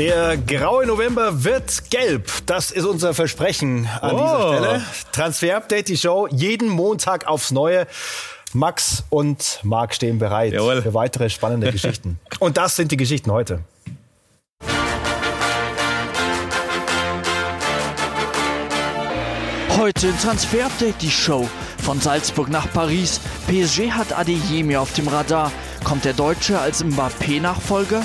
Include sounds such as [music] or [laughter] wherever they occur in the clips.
Der graue November wird gelb. Das ist unser Versprechen an Oh. dieser Stelle. Transfer Update, die Show, jeden Montag aufs Neue. Max und Marc stehen bereit Jawohl. für weitere spannende [laughs] Geschichten. Und das sind die Geschichten heute. Heute in Transfer Update die Show. Von Salzburg nach Paris. PSG hat Adeyemi auf dem Radar. Kommt der Deutsche als Mbappé-Nachfolger?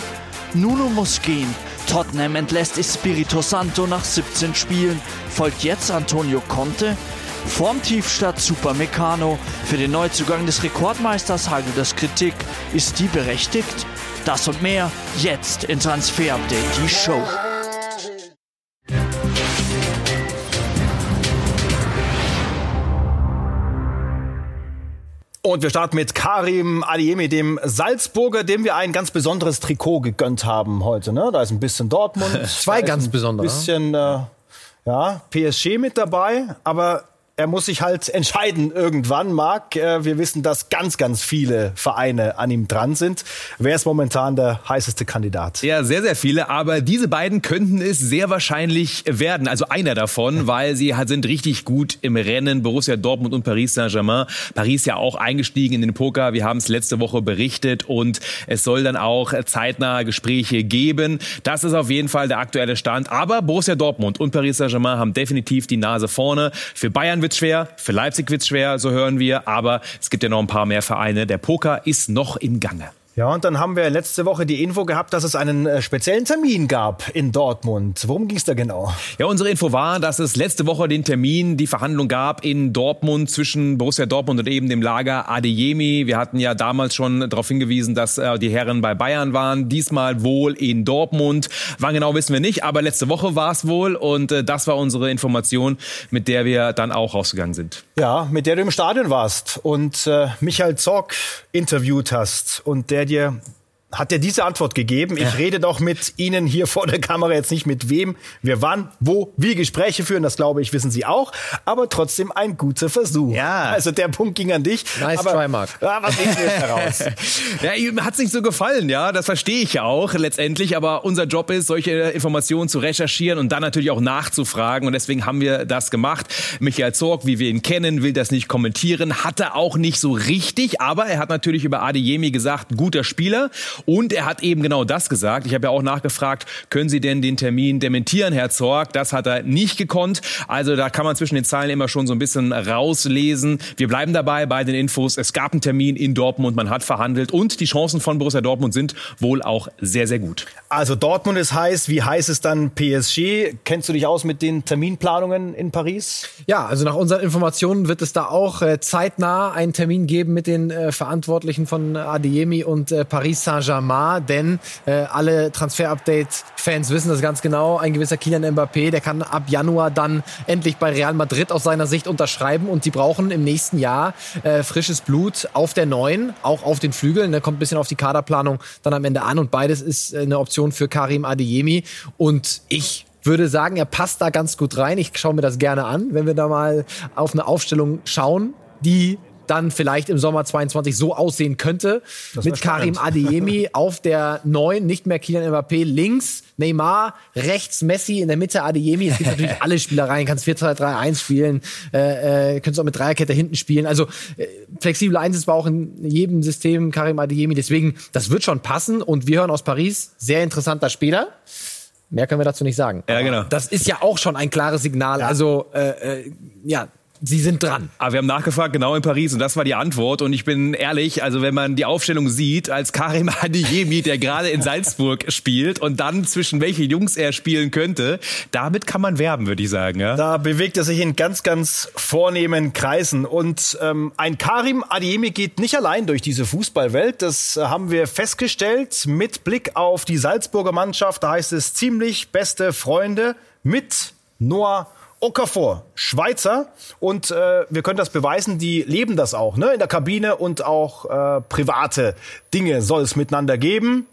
Nuno muss gehen. Tottenham entlässt Espirito Santo nach 17 Spielen. Folgt jetzt Antonio Conte? Vorm Tiefstadt Super Meccano. Für den Neuzugang des Rekordmeisters hagelt es Kritik. Ist die berechtigt? Das und mehr jetzt in Transfer Update die Show. Und wir starten mit Karim Adiemi, dem Salzburger, dem wir ein ganz besonderes Trikot gegönnt haben heute. Ne? Da ist ein bisschen Dortmund. [laughs] Zwei ganz ein besondere. bisschen äh, ja, PSG mit dabei, aber er muss sich halt entscheiden irgendwann, Marc. Äh, wir wissen, dass ganz, ganz viele Vereine an ihm dran sind. Wer ist momentan der heißeste Kandidat? Ja, sehr, sehr viele. Aber diese beiden könnten es sehr wahrscheinlich werden. Also einer davon, weil sie sind richtig gut im Rennen. Borussia Dortmund und Paris Saint-Germain. Paris ja auch eingestiegen in den Poker. Wir haben es letzte Woche berichtet und es soll dann auch zeitnah Gespräche geben. Das ist auf jeden Fall der aktuelle Stand. Aber Borussia Dortmund und Paris Saint-Germain haben definitiv die Nase vorne. Für Bayern wird's schwer, für Leipzig wird's schwer, so hören wir. Aber es gibt ja noch ein paar mehr Vereine. Der Poker ist noch im Gange. Ja, und dann haben wir letzte Woche die Info gehabt, dass es einen äh, speziellen Termin gab in Dortmund. Worum ging es da genau? Ja, unsere Info war, dass es letzte Woche den Termin, die Verhandlung gab in Dortmund zwischen Borussia Dortmund und eben dem Lager Adeyemi. Wir hatten ja damals schon darauf hingewiesen, dass äh, die Herren bei Bayern waren. Diesmal wohl in Dortmund. Wann genau wissen wir nicht, aber letzte Woche war es wohl und äh, das war unsere Information, mit der wir dann auch rausgegangen sind. Ja, mit der du im Stadion warst und äh, Michael Zorc interviewt hast und der dir hat dir diese Antwort gegeben. Ich rede doch mit Ihnen hier vor der Kamera jetzt nicht mit wem, wir wann, wo, wie Gespräche führen. Das glaube ich, wissen Sie auch. Aber trotzdem ein guter Versuch. Ja. Also der Punkt ging an dich. Nice aber, try, Marc. Ja, was nehmen wir jetzt heraus? [laughs] Ja, ihm hat's nicht so gefallen, ja, das verstehe ich ja auch letztendlich, aber unser Job ist, solche Informationen zu recherchieren und dann natürlich auch nachzufragen und deswegen haben wir das gemacht. Michael Zorg, wie wir ihn kennen, will das nicht kommentieren, hatte auch nicht so richtig, aber er hat natürlich über Adeyemi gesagt, guter Spieler und er hat eben genau das gesagt. Ich habe ja auch nachgefragt, können Sie denn den Termin dementieren, Herr Zorg? Das hat er nicht gekonnt. Also da kann man zwischen den Zeilen immer schon so ein bisschen rauslesen. Wir bleiben dabei bei den Infos. Es gab einen Termin in Dortmund, man hat verhandelt und die Chancen von Borussia Dortmund sind wohl auch sehr, sehr gut. Also Dortmund ist heiß. Wie heiß ist dann PSG? Kennst du dich aus mit den Terminplanungen in Paris? Ja, also nach unseren Informationen wird es da auch äh, zeitnah einen Termin geben mit den äh, Verantwortlichen von Adeyemi und äh, Paris Saint-Germain, denn äh, alle Transfer-Update-Fans wissen das ganz genau. Ein gewisser Kylian Mbappé, der kann ab Januar dann endlich bei Real Madrid aus seiner Sicht unterschreiben und die brauchen im nächsten Jahr äh, frisches Blut auf der neuen, auch auf den Flügeln. Da kommt ein bisschen auf die Kaderplanung dann am Ende an und beides ist äh, eine Option für Karim Adeyemi und ich würde sagen, er passt da ganz gut rein. Ich schaue mir das gerne an, wenn wir da mal auf eine Aufstellung schauen, die dann vielleicht im Sommer 22 so aussehen könnte. Mit Karim Adeyemi [laughs] auf der 9, nicht mehr Kylian Mbappé, links Neymar, rechts Messi, in der Mitte Adeyemi. Es gibt natürlich [laughs] alle Spielereien, kannst 4-2-3-1 spielen, äh, äh, könntest auch mit Dreierkette hinten spielen. Also äh, flexibel einsetzbar auch in jedem System Karim Adeyemi. Deswegen, das wird schon passen und wir hören aus Paris, sehr interessanter Spieler. Mehr können wir dazu nicht sagen. Ja, genau. Das ist ja auch schon ein klares Signal. Also, äh, äh, ja, sie sind dran. Aber wir haben nachgefragt, genau in Paris, und das war die Antwort. Und ich bin ehrlich, also wenn man die Aufstellung sieht, als Karim [laughs] Adeyemi, der gerade in Salzburg spielt und dann zwischen welche Jungs er spielen könnte, damit kann man werben, würde ich sagen. Ja? Da bewegt er sich in ganz, ganz vornehmen Kreisen. Und ähm, ein Karim Adiemi geht nicht allein durch diese Fußballwelt. Das haben wir festgestellt mit Blick auf die Salzburger Mannschaft. Da heißt es ziemlich beste Freunde mit Noah Okafor, Schweizer. Und äh, wir können das beweisen, die leben das auch, ne? In der Kabine und auch äh, private Dinge soll es miteinander geben.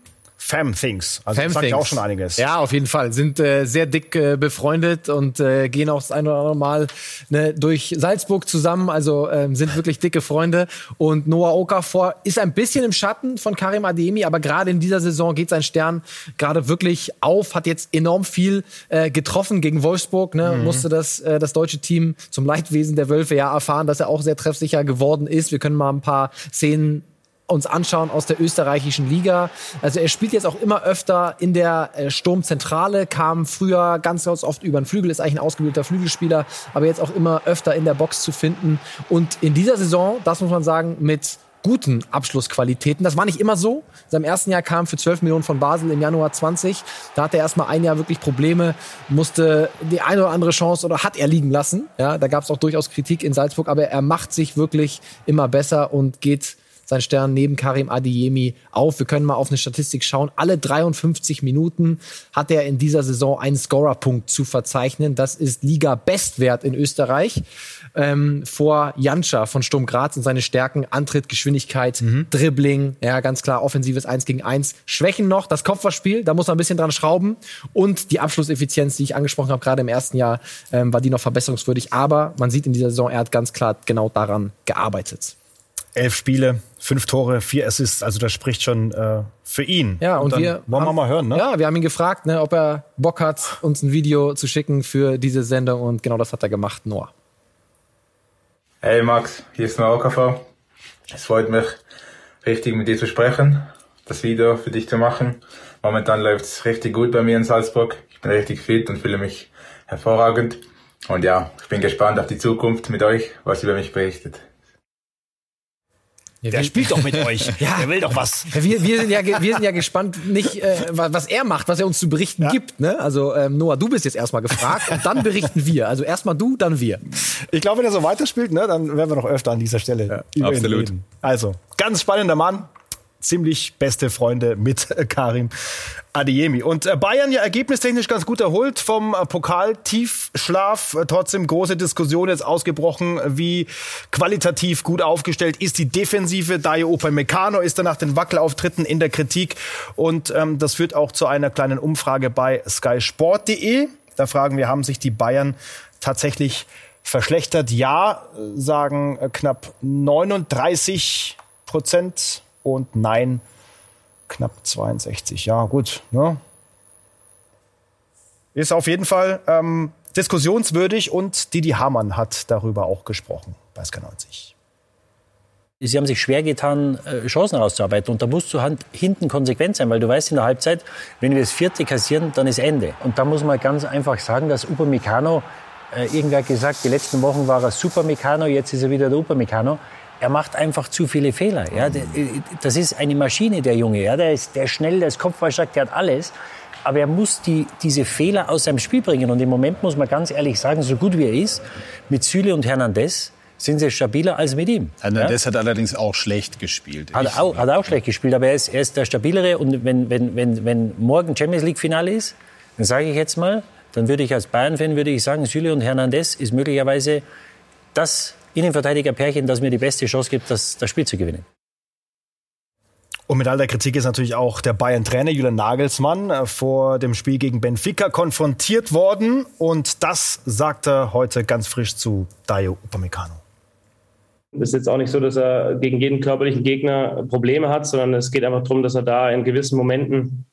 Fam Things. Also Fam sagt ja auch schon einiges. Ja, auf jeden Fall. Sind äh, sehr dick äh, befreundet und äh, gehen auch das ein oder andere Mal ne, durch Salzburg zusammen. Also ähm, sind wirklich dicke Freunde. Und Noah Okafor ist ein bisschen im Schatten von Karim Ademi, aber gerade in dieser Saison geht sein Stern gerade wirklich auf. Hat jetzt enorm viel äh, getroffen gegen Wolfsburg. Ne? Mhm. Musste das, äh, das deutsche Team zum Leidwesen der Wölfe ja erfahren, dass er auch sehr treffsicher geworden ist. Wir können mal ein paar Szenen uns anschauen aus der österreichischen Liga. Also er spielt jetzt auch immer öfter in der äh, Sturmzentrale, kam früher ganz, ganz oft über den Flügel, ist eigentlich ein ausgebildeter Flügelspieler, aber jetzt auch immer öfter in der Box zu finden. Und in dieser Saison, das muss man sagen, mit guten Abschlussqualitäten. Das war nicht immer so. In seinem ersten Jahr kam für 12 Millionen von Basel im Januar 20. Da hatte er erstmal ein Jahr wirklich Probleme, musste die eine oder andere Chance oder hat er liegen lassen. Ja, da gab es auch durchaus Kritik in Salzburg, aber er macht sich wirklich immer besser und geht sein Stern neben Karim Adeyemi auf. Wir können mal auf eine Statistik schauen. Alle 53 Minuten hat er in dieser Saison einen Scorerpunkt zu verzeichnen. Das ist Liga-Bestwert in Österreich. Ähm, vor Janscha von Sturm Graz und seine Stärken, Antritt, Geschwindigkeit, mhm. Dribbling, ja, ganz klar, offensives 1 gegen 1. Schwächen noch, das Kopfballspiel, da muss man ein bisschen dran schrauben. Und die Abschlusseffizienz, die ich angesprochen habe, gerade im ersten Jahr, ähm, war die noch verbesserungswürdig. Aber man sieht in dieser Saison, er hat ganz klar genau daran gearbeitet elf Spiele, fünf Tore, vier Assists. Also das spricht schon äh, für ihn. Ja, und, und wir wollen wir mal hören, ne? Ja, wir haben ihn gefragt, ne, ob er Bock hat, uns ein Video zu schicken für diese Sendung und genau das hat er gemacht, Noah. Hey Max, hier ist Noah OKV. Es freut mich, richtig mit dir zu sprechen, das Video für dich zu machen. Momentan läuft es richtig gut bei mir in Salzburg. Ich bin richtig fit und fühle mich hervorragend. Und ja, ich bin gespannt auf die Zukunft mit euch, was über mich berichtet. Ja, der spielt doch mit euch. [laughs] ja. Der will doch was. Wir, wir, sind ja, wir sind ja gespannt, nicht äh, was er macht, was er uns zu berichten ja. gibt. Ne? Also ähm, Noah, du bist jetzt erstmal gefragt und dann berichten wir. Also erstmal du, dann wir. Ich glaube, wenn er so weiterspielt, ne, dann werden wir noch öfter an dieser Stelle ja, absolut. Also, ganz spannender Mann ziemlich beste Freunde mit [laughs] Karim Adeyemi. Und äh, Bayern ja ergebnistechnisch ganz gut erholt vom äh, Pokaltiefschlaf. Äh, trotzdem große Diskussion jetzt ausgebrochen, wie qualitativ gut aufgestellt ist die Defensive. Dayo Upamecano ist dann nach den Wackelauftritten in der Kritik. Und ähm, das führt auch zu einer kleinen Umfrage bei skysport.de. Da fragen wir, haben sich die Bayern tatsächlich verschlechtert? Ja, sagen knapp 39 Prozent und Nein knapp 62. Ja, gut. Ne? Ist auf jeden Fall ähm, diskussionswürdig und Didi Hamann hat darüber auch gesprochen bei SK90. Sie haben sich schwer getan, äh, Chancen rauszuarbeiten. Und da musst du hinten konsequent sein, weil du weißt in der Halbzeit, wenn wir das vierte kassieren, dann ist Ende. Und da muss man ganz einfach sagen, dass Upamecano, äh, irgendwer hat gesagt, die letzten Wochen war er Supermecano, jetzt ist er wieder der Upamecano er macht einfach zu viele Fehler. Ja? Das ist eine Maschine, der Junge. Ja? Der, ist, der ist schnell, der ist kopfballstark, der hat alles. Aber er muss die, diese Fehler aus seinem Spiel bringen. Und im Moment muss man ganz ehrlich sagen, so gut wie er ist, mit Süle und Hernandez sind sie stabiler als mit ihm. Hernandez ja? hat allerdings auch schlecht gespielt. Hat auch, hat auch schlecht gespielt, aber er ist, er ist der stabilere. Und wenn, wenn, wenn, wenn morgen Champions League-Finale ist, dann sage ich jetzt mal, dann würde ich als Bayern-Fan würde ich sagen, Süle und Hernandez ist möglicherweise das Innenverteidiger-Pärchen, das mir die beste Chance gibt, das, das Spiel zu gewinnen. Und mit all der Kritik ist natürlich auch der Bayern-Trainer Julian Nagelsmann äh, vor dem Spiel gegen Benfica konfrontiert worden. Und das sagt er heute ganz frisch zu Dayo Upamecano. Es ist jetzt auch nicht so, dass er gegen jeden körperlichen Gegner Probleme hat, sondern es geht einfach darum, dass er da in gewissen Momenten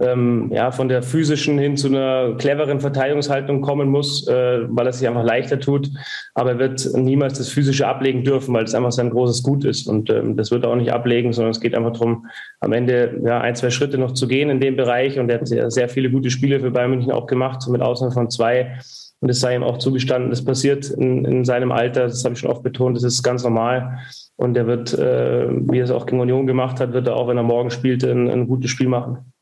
ähm, ja, von der physischen hin zu einer cleveren Verteidigungshaltung kommen muss, äh, weil er sich einfach leichter tut. Aber er wird niemals das Physische ablegen dürfen, weil es einfach sein großes Gut ist. Und ähm, das wird er auch nicht ablegen, sondern es geht einfach darum, am Ende ja, ein, zwei Schritte noch zu gehen in dem Bereich. Und er hat sehr, sehr viele gute Spiele für Bayern München auch gemacht, mit Ausnahme von zwei. Und es sei ihm auch zugestanden, das passiert in, in seinem Alter, das habe ich schon oft betont, das ist ganz normal. Und er wird, äh, wie er es auch gegen Union gemacht hat, wird er auch, wenn er morgen spielt, ein, ein gutes Spiel machen.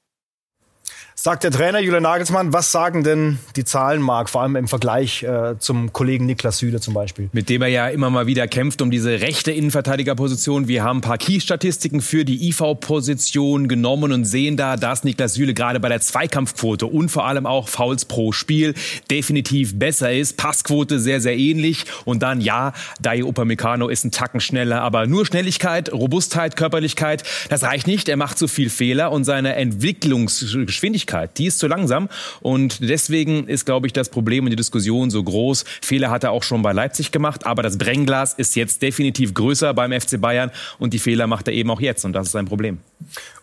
Sagt der Trainer Julian Nagelsmann, was sagen denn die Zahlen, Marc, vor allem im Vergleich äh, zum Kollegen Niklas Süle zum Beispiel? Mit dem er ja immer mal wieder kämpft um diese rechte Innenverteidigerposition. Wir haben ein paar Key-Statistiken für die IV-Position genommen und sehen da, dass Niklas Süle gerade bei der Zweikampfquote und vor allem auch Fouls pro Spiel definitiv besser ist. Passquote sehr, sehr ähnlich. Und dann, ja, Dai Upamecano ist ein Tacken schneller, aber nur Schnelligkeit, Robustheit, Körperlichkeit, das reicht nicht. Er macht zu viel Fehler und seine Entwicklungsgeschwindigkeit Geschwindigkeit, die ist zu langsam und deswegen ist, glaube ich, das Problem und die Diskussion so groß. Fehler hat er auch schon bei Leipzig gemacht, aber das Brennglas ist jetzt definitiv größer beim FC Bayern und die Fehler macht er eben auch jetzt und das ist ein Problem.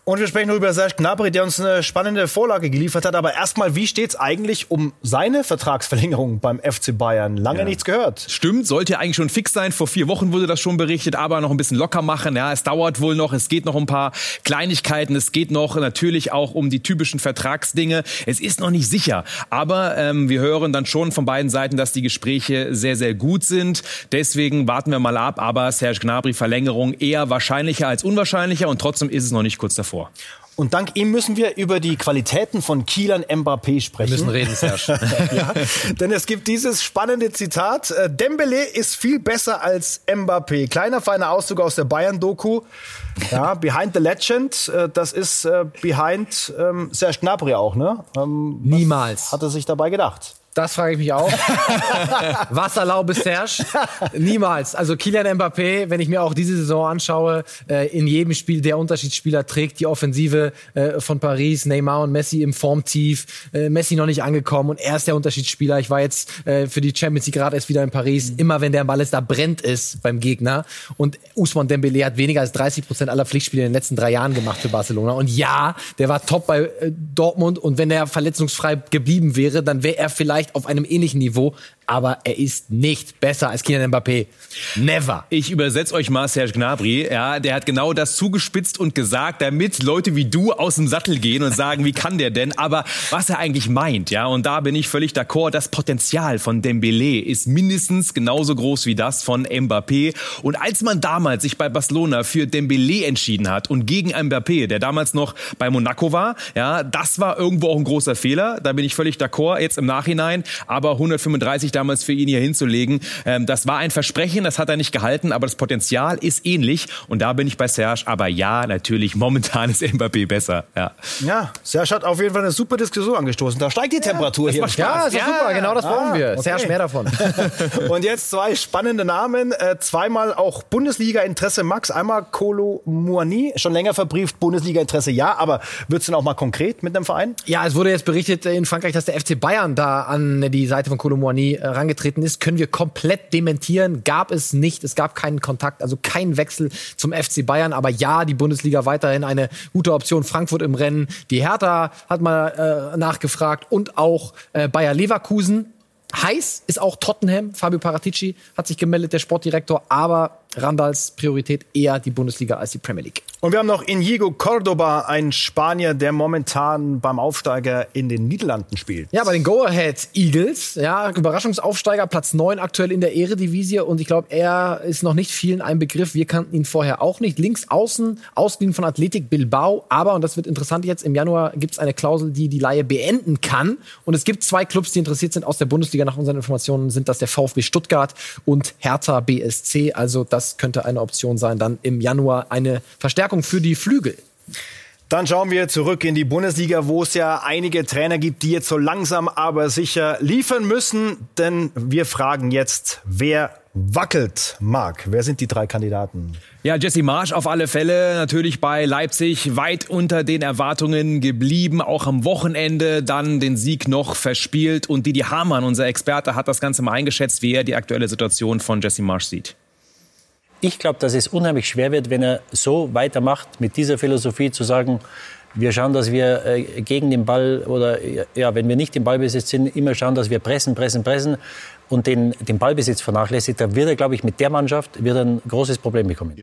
Und wir sprechen über Serge Gnabry, der uns eine spannende Vorlage geliefert hat. Aber erstmal, wie steht es eigentlich um seine Vertragsverlängerung beim FC Bayern? Lange ja. nichts gehört. Stimmt, sollte eigentlich schon fix sein. Vor vier Wochen wurde das schon berichtet, aber noch ein bisschen locker machen. Ja, es dauert wohl noch. Es geht noch um ein paar Kleinigkeiten. Es geht noch natürlich auch um die typischen Vertragsdinge. Es ist noch nicht sicher. Aber ähm, wir hören dann schon von beiden Seiten, dass die Gespräche sehr, sehr gut sind. Deswegen warten wir mal ab. Aber Serge Gnabry Verlängerung eher wahrscheinlicher als unwahrscheinlicher. Und trotzdem ist es noch nicht kurz davor vor. Und dank ihm müssen wir über die Qualitäten von Kielan Mbappé sprechen. Wir müssen reden, Serge. [laughs] ja, denn es gibt dieses spannende Zitat. Äh, Dembele ist viel besser als Mbappé. Kleiner, feiner Auszug aus der Bayern-Doku. Ja, Behind the Legend, äh, das ist äh, Behind ähm, Serge Gnabry auch, ne? Ähm, Niemals. Hat er sich dabei gedacht? Das frage ich mich auch. [laughs] Wasserlaube Serge? Niemals. Also Kylian Mbappé, wenn ich mir auch diese Saison anschaue, äh, in jedem Spiel der Unterschiedsspieler trägt die Offensive äh, von Paris, Neymar und Messi im Formtief, äh, Messi noch nicht angekommen und er ist der Unterschiedsspieler. Ich war jetzt für die Champions League gerade erst wieder in Paris. Immer wenn der Ball ist, da brennt es beim Gegner. Und Usman Dembele hat weniger als 30 Prozent aller Pflichtspiele in den letzten drei Jahren gemacht für Barcelona. Und ja, der war top bei Dortmund und wenn er verletzungsfrei geblieben wäre, dann wäre er vielleicht vielleicht auf einem ähnlichen Niveau, aber er ist nicht besser als Kylian Mbappé. Never. Ich übersetze euch mal Serge Gnabry. Ja, der hat genau das zugespitzt und gesagt, damit Leute wie du aus dem Sattel gehen und sagen, wie kann der denn? Aber was er eigentlich meint, ja, und da bin ich völlig d'accord, das Potenzial von Dembele ist mindestens genauso groß wie das von Mbappé. Und als man damals sich bei Barcelona für Dembele entschieden hat und gegen Mbappé, der damals noch bei Monaco war, ja, das war irgendwo auch ein großer Fehler. Da bin ich völlig d'accord jetzt im Nachhinein. Aber 135 damals für ihn hier hinzulegen. Ähm, das war ein Versprechen, das hat er nicht gehalten, aber das Potenzial ist ähnlich. Und da bin ich bei Serge. Aber ja, natürlich, momentan ist Mbappé besser. Ja, ja Serge hat auf jeden Fall eine super Diskussion angestoßen. Da steigt die Temperatur ja, hier. Macht Ja, ist ja. super, genau das brauchen ah, wir. Okay. Serge, mehr davon. [laughs] Und jetzt zwei spannende Namen. Äh, zweimal auch Bundesliga-Interesse Max. Einmal Kolo Muani, schon länger verbrieft, Bundesliga-Interesse ja, aber wird es denn auch mal konkret mit einem Verein? Ja, es wurde jetzt berichtet in Frankreich, dass der FC Bayern da an die Seite von Kolo Muani äh, herangetreten ist, können wir komplett dementieren. Gab es nicht. Es gab keinen Kontakt, also keinen Wechsel zum FC Bayern. Aber ja, die Bundesliga weiterhin eine gute Option. Frankfurt im Rennen. Die Hertha hat mal äh, nachgefragt und auch äh, Bayer Leverkusen. Heiß ist auch Tottenham. Fabio Paratici hat sich gemeldet, der Sportdirektor. Aber Randals Priorität eher die Bundesliga als die Premier League. Und wir haben noch Inigo Cordoba, ein Spanier, der momentan beim Aufsteiger in den Niederlanden spielt. Ja, bei den Go-Ahead Eagles, ja, Überraschungsaufsteiger, Platz 9 aktuell in der Eredivisie und ich glaube, er ist noch nicht vielen ein Begriff. Wir kannten ihn vorher auch nicht. Links außen, ausgeliehen von Athletic Bilbao, aber, und das wird interessant jetzt, im Januar gibt es eine Klausel, die die Laie beenden kann. Und es gibt zwei Clubs, die interessiert sind aus der Bundesliga. Nach unseren Informationen sind das der VfB Stuttgart und Hertha BSC. Also das könnte eine Option sein, dann im Januar eine Verstärkung Verstärkung für die Flügel. Dann schauen wir zurück in die Bundesliga, wo es ja einige Trainer gibt, die jetzt so langsam aber sicher liefern müssen. Denn wir fragen jetzt, wer wackelt? Marc, wer sind die drei Kandidaten? Ja, Jesse Marsch auf alle Fälle natürlich bei Leipzig weit unter den Erwartungen geblieben, auch am Wochenende dann den Sieg noch verspielt und Didi Hamann, unser Experte, hat das Ganze mal eingeschätzt, wie er die aktuelle Situation von Jesse Marsch sieht. Ich glaube, dass es unheimlich schwer wird, wenn er so weitermacht, mit dieser Philosophie zu sagen, wir schauen, dass wir äh, gegen den Ball oder ja, wenn wir nicht im Ballbesitz sind, immer schauen, dass wir pressen, pressen, pressen und den, den Ballbesitz vernachlässigt. Da wird er, glaube ich, mit der Mannschaft wird ein großes Problem bekommen.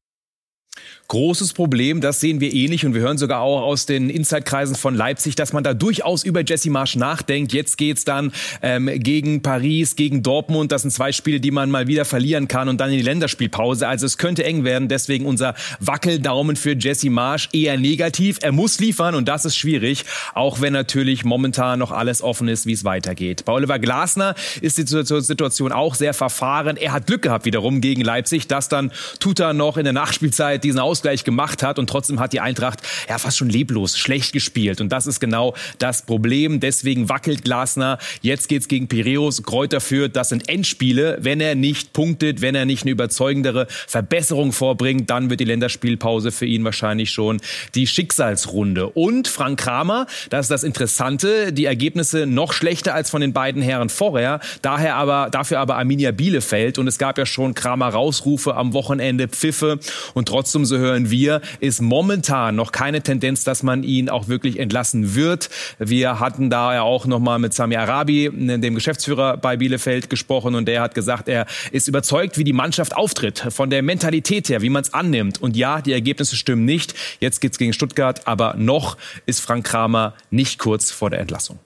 Großes Problem. Das sehen wir ähnlich und wir hören sogar auch aus den Inside-Kreisen von Leipzig, dass man da durchaus über Jesse Marsch nachdenkt. Jetzt geht's dann ähm, gegen Paris, gegen Dortmund. Das sind zwei Spiele, die man mal wieder verlieren kann und dann in die Länderspielpause. Also es könnte eng werden. Deswegen unser Wackeldaumen für Jesse Marsch eher negativ. Er muss liefern und das ist schwierig, auch wenn natürlich momentan noch alles offen ist, wie es weitergeht. Bei Oliver Glasner ist die Situation auch sehr verfahren. Er hat Glück gehabt wiederum gegen Leipzig, dass dann Tuta noch in der Nachspielzeit diesen Ausgleich gemacht hat und trotzdem hat die Eintracht ja fast schon leblos schlecht gespielt und das ist genau das Problem. Deswegen wackelt Glasner. Jetzt geht's gegen Piräus. Kräuter führt, das sind Endspiele. Wenn er nicht punktet, wenn er nicht eine überzeugendere Verbesserung vorbringt, dann wird die Länderspielpause für ihn wahrscheinlich schon die Schicksalsrunde. Und Frank Kramer, das ist das Interessante, die Ergebnisse noch schlechter als von den beiden Herren vorher. Daher aber, dafür aber Arminia Bielefeld. Und es gab ja schon Kramer Rausrufe am Wochenende, Pfiffe. Und trotzdem, so hören wir, ist momentan noch keine Tendenz, dass man ihn auch wirklich entlassen wird. Wir hatten da ja auch nochmal mit Sami Arabi, dem Geschäftsführer bei Bielefeld, gesprochen. Und der hat gesagt, er ist überzeugt, wie die Mannschaft auftritt, von der Mentalität her, wie man es annimmt. Und ja, die Ergebnisse stimmen nicht. Jetzt geht's gegen Stuttgart, aber noch ist Frank Kramer nicht kurz vor der Entlassung.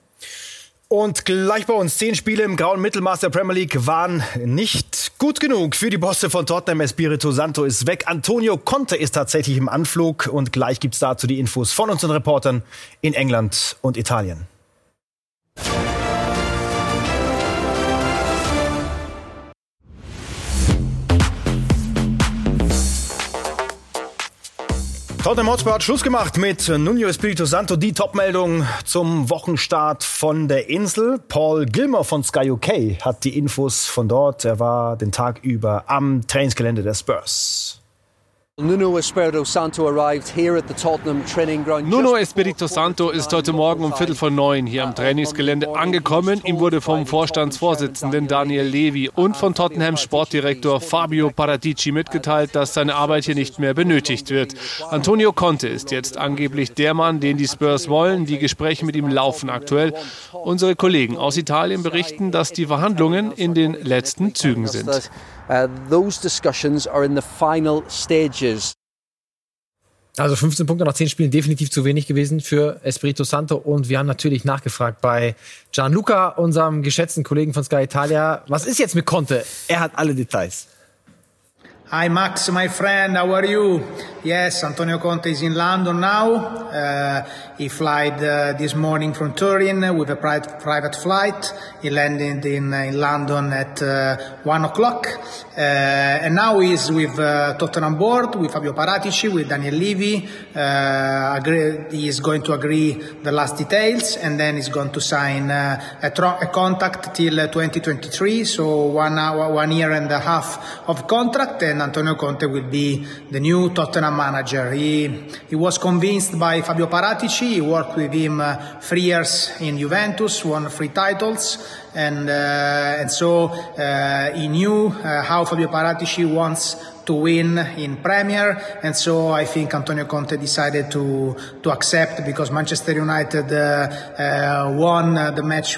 Und gleich bei uns zehn Spiele im grauen Mittelmaß der Premier League waren nicht gut genug für die Bosse von Tottenham. Espirito Santo ist weg. Antonio Conte ist tatsächlich im Anflug. Und gleich gibt's dazu die Infos von unseren Reportern in England und Italien. Tottenham Hotspur hat Schluss gemacht mit Nuno Espirito Santo. Die Topmeldung zum Wochenstart von der Insel. Paul Gilmer von Sky UK hat die Infos von dort. Er war den Tag über am Trainingsgelände der Spurs. Nuno Espirito Santo arrived here at the Tottenham training ground. Nuno Espirito Santo ist heute Morgen um Viertel vor neun hier am Trainingsgelände angekommen. Ihm wurde vom Vorstandsvorsitzenden Daniel Levy und von Tottenhams Sportdirektor Fabio Paratici mitgeteilt, dass seine Arbeit hier nicht mehr benötigt wird. Antonio Conte ist jetzt angeblich der Mann, den die Spurs wollen. Die Gespräche mit ihm laufen aktuell. Unsere Kollegen aus Italien berichten, dass die Verhandlungen in den letzten Zügen sind. Uh, those discussions are in the final stages. Also 15 Punkte nach 10 Spielen definitiv zu wenig gewesen für Espirito Santo. Und wir haben natürlich nachgefragt bei Gianluca, unserem geschätzten Kollegen von Sky Italia. Was ist jetzt mit Conte? Er hat alle Details. Hi Max, my friend, how are you? Yes, Antonio Conte is in London now. Uh, he flied uh, this morning from Turin with a private, private flight. He landed in, uh, in London at uh, one o'clock, uh, and now he's with uh, Tottenham board, with Fabio Paratici, with Daniel Levy. He is going to agree the last details, and then he's going to sign a, a contract till 2023. So one hour, one year and a half of contract, and Antonio Conte will be the new Tottenham manager. He, he was convinced by Fabio Paratici. He worked with him uh, three years in Juventus, won three titles, and uh, and so uh, he knew uh, how Fabio Paratici wants to win in Premier, and so I think Antonio Conte decided to to accept because Manchester United uh, uh, won uh, the match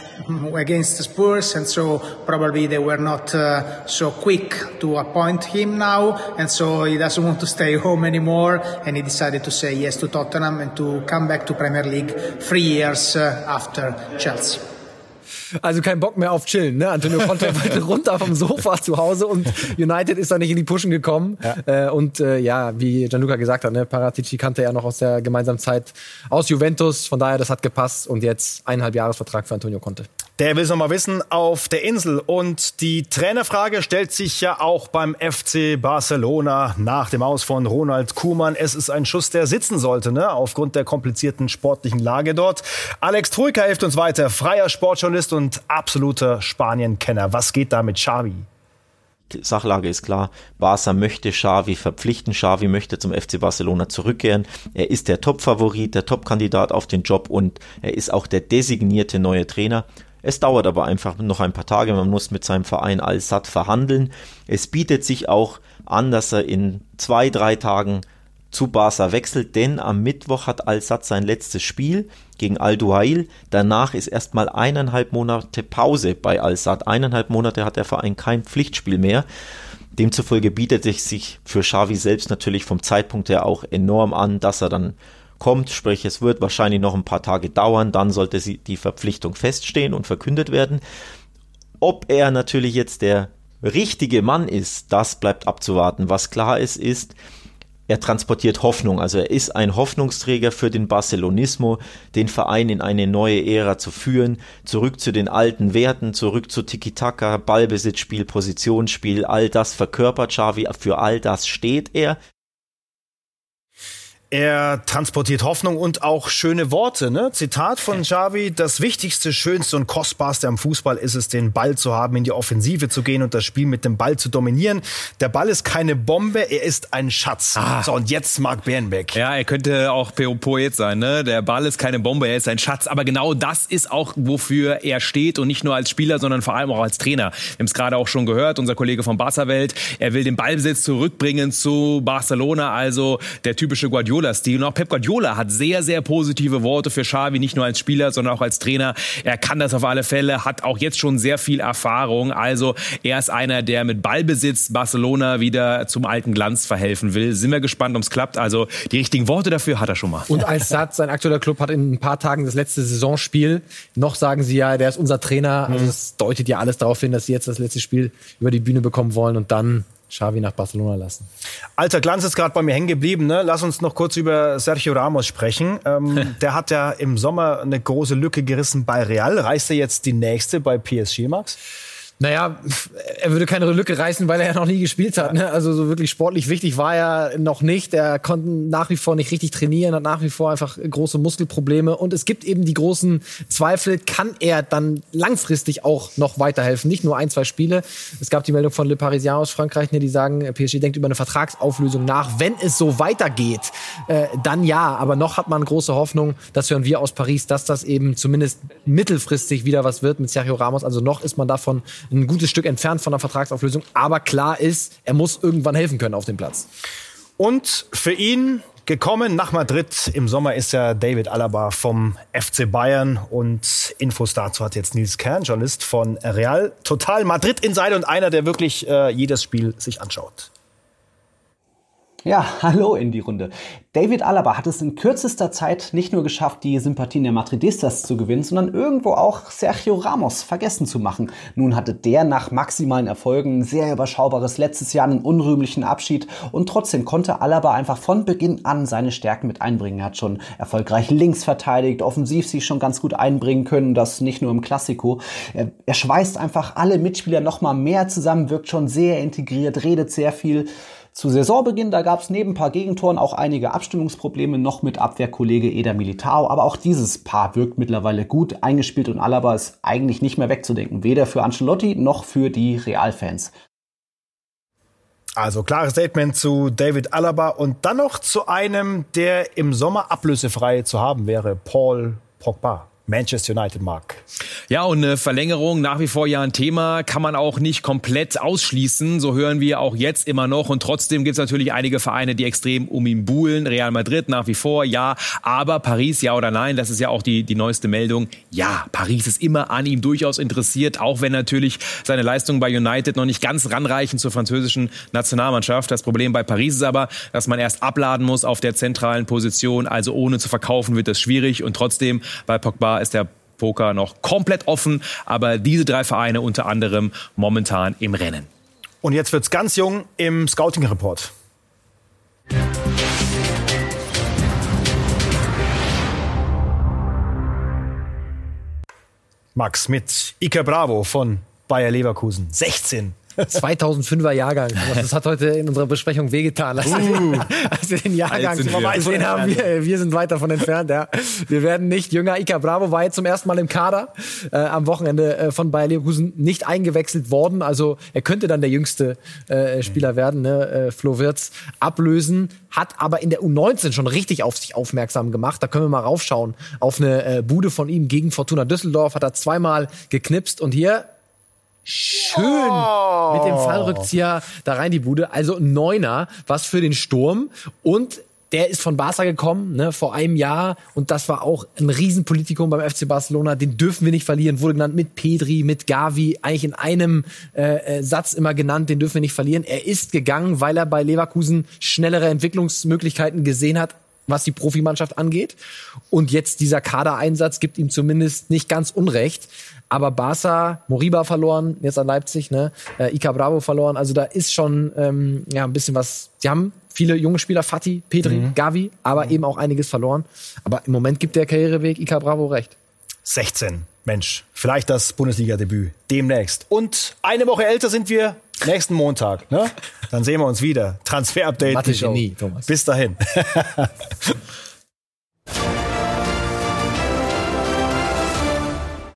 against Spurs, and so probably they were not uh, so quick to appoint him now, and so he doesn't want to stay [laughs] home anymore, and he decided to say yes to Tottenham and to come back to Premier League three years uh, after Chelsea. Also kein Bock mehr auf Chillen. Ne? Antonio Conte [laughs] wollte runter vom Sofa zu Hause und United ist da nicht in die Pushen gekommen. Ja. Äh, und äh, ja, wie Gianluca gesagt hat, ne, Paratici kannte er noch aus der gemeinsamen Zeit aus Juventus. Von daher, das hat gepasst. Und jetzt eineinhalb Jahresvertrag für Antonio Conte. Der will es nochmal wissen auf der Insel. Und die Trainerfrage stellt sich ja auch beim FC Barcelona nach dem Aus von Ronald Kuhmann. Es ist ein Schuss, der sitzen sollte, ne? aufgrund der komplizierten sportlichen Lage dort. Alex Troika hilft uns weiter, freier Sportjournalist und absoluter Spanien-Kenner. Was geht da mit Xavi? Sachlage ist klar. Barca möchte Xavi verpflichten. Xavi möchte zum FC Barcelona zurückkehren. Er ist der Top-Favorit, der Top-Kandidat auf den Job und er ist auch der designierte neue Trainer. Es dauert aber einfach noch ein paar Tage. Man muss mit seinem Verein Al-Sad verhandeln. Es bietet sich auch an, dass er in zwei, drei Tagen zu Barca wechselt, denn am Mittwoch hat Al-Sad sein letztes Spiel gegen Al-Duhail. Danach ist erstmal eineinhalb Monate Pause bei Al-Sad. Eineinhalb Monate hat der Verein kein Pflichtspiel mehr. Demzufolge bietet es sich für Xavi selbst natürlich vom Zeitpunkt her auch enorm an, dass er dann kommt, sprich es wird wahrscheinlich noch ein paar Tage dauern, dann sollte sie die Verpflichtung feststehen und verkündet werden. Ob er natürlich jetzt der richtige Mann ist, das bleibt abzuwarten. Was klar ist, ist, er transportiert Hoffnung, also er ist ein Hoffnungsträger für den Barcelonismo, den Verein in eine neue Ära zu führen, zurück zu den alten Werten, zurück zu Tiki-Taka, Ballbesitzspiel, Positionsspiel, all das verkörpert Xavi, für all das steht er. Er transportiert Hoffnung und auch schöne Worte. Ne? Zitat von Xavi, das Wichtigste, Schönste und Kostbarste am Fußball ist es, den Ball zu haben, in die Offensive zu gehen und das Spiel mit dem Ball zu dominieren. Der Ball ist keine Bombe, er ist ein Schatz. Ah. So, und jetzt Marc Bernbeck. Ja, er könnte auch Poet sein. Ne? Der Ball ist keine Bombe, er ist ein Schatz. Aber genau das ist auch, wofür er steht und nicht nur als Spieler, sondern vor allem auch als Trainer. Wir haben es gerade auch schon gehört, unser Kollege von Barca-Welt. Er will den Ballbesitz zurückbringen zu Barcelona, also der typische Guardiola Guardiola-Stil. Und auch Pep Guardiola hat sehr, sehr positive Worte für Xavi, nicht nur als Spieler, sondern auch als Trainer. Er kann das auf alle Fälle, hat auch jetzt schon sehr viel Erfahrung. Also er ist einer, der mit Ballbesitz Barcelona wieder zum alten Glanz verhelfen will. Sind wir gespannt, ob es klappt. Also die richtigen Worte dafür hat er schon mal. Und als Satz, sein aktueller Club hat in ein paar Tagen das letzte Saisonspiel. Noch sagen sie ja, der ist unser Trainer. Also das deutet ja alles darauf hin, dass sie jetzt das letzte Spiel über die Bühne bekommen wollen und dann Xavi nach Barcelona lassen. Alter Glanz ist gerade bei mir hängen geblieben. Ne? Lass uns noch kurz über Sergio Ramos sprechen. Ähm, [laughs] der hat ja im Sommer eine große Lücke gerissen bei Real. Reißt er jetzt die nächste bei PSG, Max? Naja, er würde keine Lücke reißen, weil er ja noch nie gespielt hat. Ne? Also so wirklich sportlich wichtig war er noch nicht. Er konnte nach wie vor nicht richtig trainieren, hat nach wie vor einfach große Muskelprobleme. Und es gibt eben die großen Zweifel, kann er dann langfristig auch noch weiterhelfen? Nicht nur ein, zwei Spiele. Es gab die Meldung von Le Parisien aus Frankreich, ne, die sagen, PSG denkt über eine Vertragsauflösung nach. Wenn es so weitergeht, äh, dann ja. Aber noch hat man große Hoffnung, das hören wir aus Paris, dass das eben zumindest mittelfristig wieder was wird mit Sergio Ramos. Also noch ist man davon ein gutes Stück entfernt von der Vertragsauflösung. Aber klar ist, er muss irgendwann helfen können auf dem Platz. Und für ihn gekommen nach Madrid. Im Sommer ist ja David Alaba vom FC Bayern und Infos dazu hat jetzt Nils Kern, Journalist von Real. Total Madrid Insider und einer, der wirklich äh, jedes Spiel sich anschaut. Ja, [laughs] hallo in die Runde. David Alaba hat es in kürzester Zeit nicht nur geschafft, die Sympathien der Madridistas zu gewinnen, sondern irgendwo auch Sergio Ramos vergessen zu machen. Nun hatte der nach maximalen Erfolgen ein sehr überschaubares letztes Jahr einen unrühmlichen Abschied und trotzdem konnte Alaba einfach von Beginn an seine Stärken mit einbringen. Er hat schon erfolgreich links verteidigt, offensiv sich schon ganz gut einbringen können, das nicht nur im Klassiko. Er, er schweißt einfach alle Mitspieler nochmal mehr zusammen, wirkt schon sehr integriert, redet sehr viel. Zu Saisonbeginn, da gab es neben ein paar Gegentoren auch einige Abstimmungsprobleme noch mit Abwehrkollege Eder Militao, aber auch dieses Paar wirkt mittlerweile gut eingespielt und Alaba ist eigentlich nicht mehr wegzudenken, weder für Ancelotti noch für die Realfans. Also klares Statement zu David Alaba und dann noch zu einem, der im Sommer ablösefrei zu haben wäre, Paul Pogba. Manchester United mag. Ja, und eine Verlängerung nach wie vor ja ein Thema, kann man auch nicht komplett ausschließen. So hören wir auch jetzt immer noch. Und trotzdem gibt es natürlich einige Vereine, die extrem um ihn buhlen. Real Madrid nach wie vor, ja. Aber Paris, ja oder nein, das ist ja auch die, die neueste Meldung. Ja, Paris ist immer an ihm durchaus interessiert, auch wenn natürlich seine Leistungen bei United noch nicht ganz ranreichen zur französischen Nationalmannschaft. Das Problem bei Paris ist aber, dass man erst abladen muss auf der zentralen Position. Also ohne zu verkaufen wird das schwierig. Und trotzdem bei Pogba ist der Poker noch komplett offen, aber diese drei Vereine unter anderem momentan im Rennen. Und jetzt wird's ganz jung im Scouting Report. Max mit Ike Bravo von Bayer Leverkusen. 16 2005er Jahrgang. Das hat heute in unserer Besprechung wehgetan. Also, uh, also den Jahrgang, den haben wir, wir sind weit davon entfernt. Ja. Wir werden nicht jünger. Ika Bravo war jetzt zum ersten Mal im Kader äh, am Wochenende äh, von Bayer Leverkusen nicht eingewechselt worden. Also er könnte dann der jüngste äh, Spieler werden. Ne? Äh, Flo Wirtz ablösen, hat aber in der U19 schon richtig auf sich aufmerksam gemacht. Da können wir mal raufschauen auf eine äh, Bude von ihm gegen Fortuna Düsseldorf. Hat er zweimal geknipst und hier schön oh. mit dem Fallrückzieher da rein die Bude. Also Neuner, was für den Sturm. Und der ist von Barca gekommen, ne, vor einem Jahr und das war auch ein Riesenpolitikum beim FC Barcelona, den dürfen wir nicht verlieren, wurde genannt mit Pedri, mit Gavi, eigentlich in einem äh, äh, Satz immer genannt, den dürfen wir nicht verlieren. Er ist gegangen, weil er bei Leverkusen schnellere Entwicklungsmöglichkeiten gesehen hat, was die Profimannschaft angeht. Und jetzt dieser Kadereinsatz gibt ihm zumindest nicht ganz Unrecht. Aber Barca, Moriba verloren, jetzt an Leipzig, ne? Äh, Ika Bravo verloren. Also da ist schon ähm, ja ein bisschen was. Sie haben viele junge Spieler, Fatih, Petri, mhm. Gavi, aber mhm. eben auch einiges verloren. Aber im Moment gibt der Karriereweg Ika Bravo recht. 16. Mensch, vielleicht das Bundesliga-Debüt demnächst. Und eine Woche älter sind wir nächsten Montag. Ne? Dann sehen wir uns wieder. Transfer-Update. Bis dahin. [laughs]